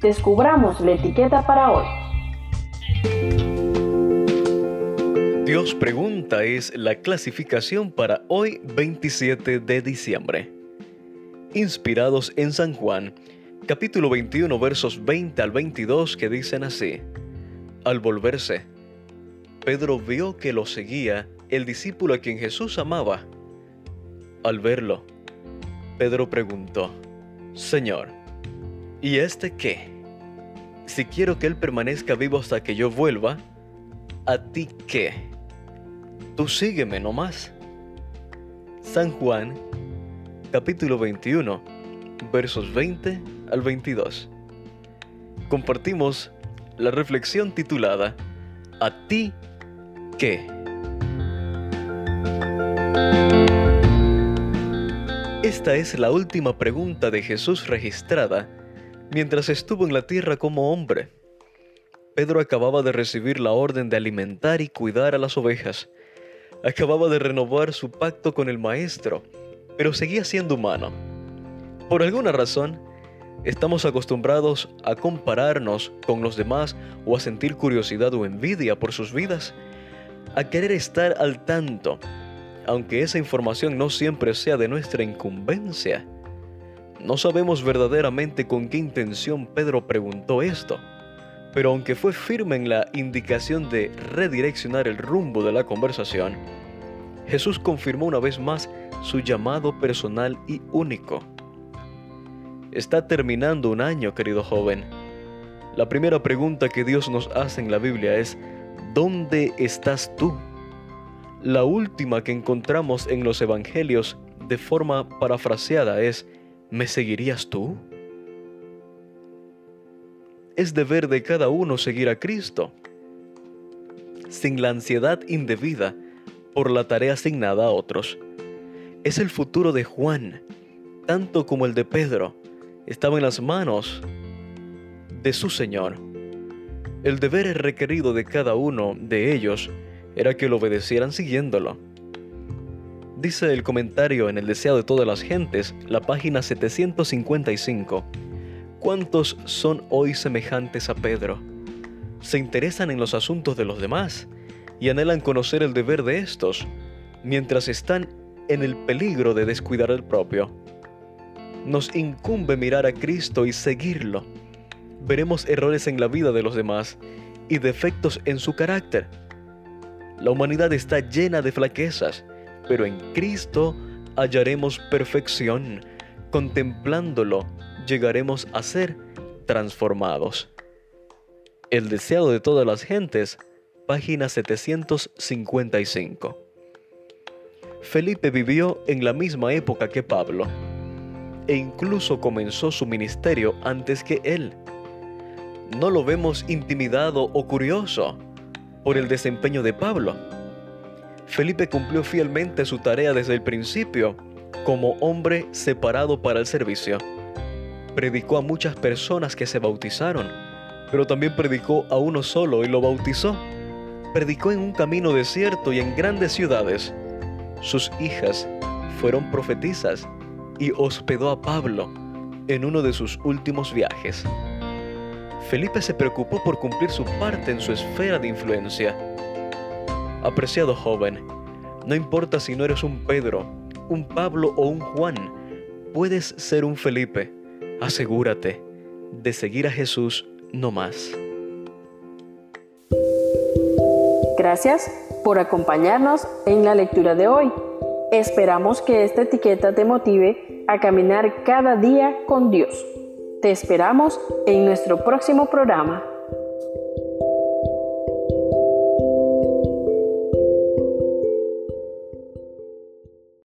descubramos la etiqueta para hoy. Dios pregunta es la clasificación para hoy 27 de diciembre. Inspirados en San Juan, capítulo 21 versos 20 al 22 que dicen así. Al volverse, Pedro vio que lo seguía el discípulo a quien Jesús amaba. Al verlo, Pedro preguntó, Señor, ¿y este qué? Si quiero que él permanezca vivo hasta que yo vuelva, ¿a ti qué? Tú sígueme nomás. San Juan, capítulo 21, versos 20 al 22. Compartimos la reflexión titulada ¿A ti qué? Esta es la última pregunta de Jesús registrada mientras estuvo en la tierra como hombre. Pedro acababa de recibir la orden de alimentar y cuidar a las ovejas. Acababa de renovar su pacto con el Maestro, pero seguía siendo humano. Por alguna razón, estamos acostumbrados a compararnos con los demás o a sentir curiosidad o envidia por sus vidas, a querer estar al tanto aunque esa información no siempre sea de nuestra incumbencia. No sabemos verdaderamente con qué intención Pedro preguntó esto, pero aunque fue firme en la indicación de redireccionar el rumbo de la conversación, Jesús confirmó una vez más su llamado personal y único. Está terminando un año, querido joven. La primera pregunta que Dios nos hace en la Biblia es, ¿dónde estás tú? La última que encontramos en los Evangelios de forma parafraseada es, ¿me seguirías tú? Es deber de cada uno seguir a Cristo, sin la ansiedad indebida por la tarea asignada a otros. Es el futuro de Juan, tanto como el de Pedro, estaba en las manos de su Señor. El deber requerido de cada uno de ellos era que lo obedecieran siguiéndolo. Dice el comentario en el deseo de todas las gentes, la página 755. ¿Cuántos son hoy semejantes a Pedro? Se interesan en los asuntos de los demás y anhelan conocer el deber de estos, mientras están en el peligro de descuidar el propio. Nos incumbe mirar a Cristo y seguirlo. Veremos errores en la vida de los demás y defectos en su carácter la humanidad está llena de flaquezas, pero en Cristo hallaremos perfección. Contemplándolo, llegaremos a ser transformados. El deseo de todas las gentes, página 755. Felipe vivió en la misma época que Pablo e incluso comenzó su ministerio antes que él. No lo vemos intimidado o curioso por el desempeño de Pablo. Felipe cumplió fielmente su tarea desde el principio como hombre separado para el servicio. Predicó a muchas personas que se bautizaron, pero también predicó a uno solo y lo bautizó. Predicó en un camino desierto y en grandes ciudades. Sus hijas fueron profetizas y hospedó a Pablo en uno de sus últimos viajes. Felipe se preocupó por cumplir su parte en su esfera de influencia. Apreciado joven, no importa si no eres un Pedro, un Pablo o un Juan, puedes ser un Felipe. Asegúrate de seguir a Jesús no más. Gracias por acompañarnos en la lectura de hoy. Esperamos que esta etiqueta te motive a caminar cada día con Dios. Te esperamos en nuestro próximo programa.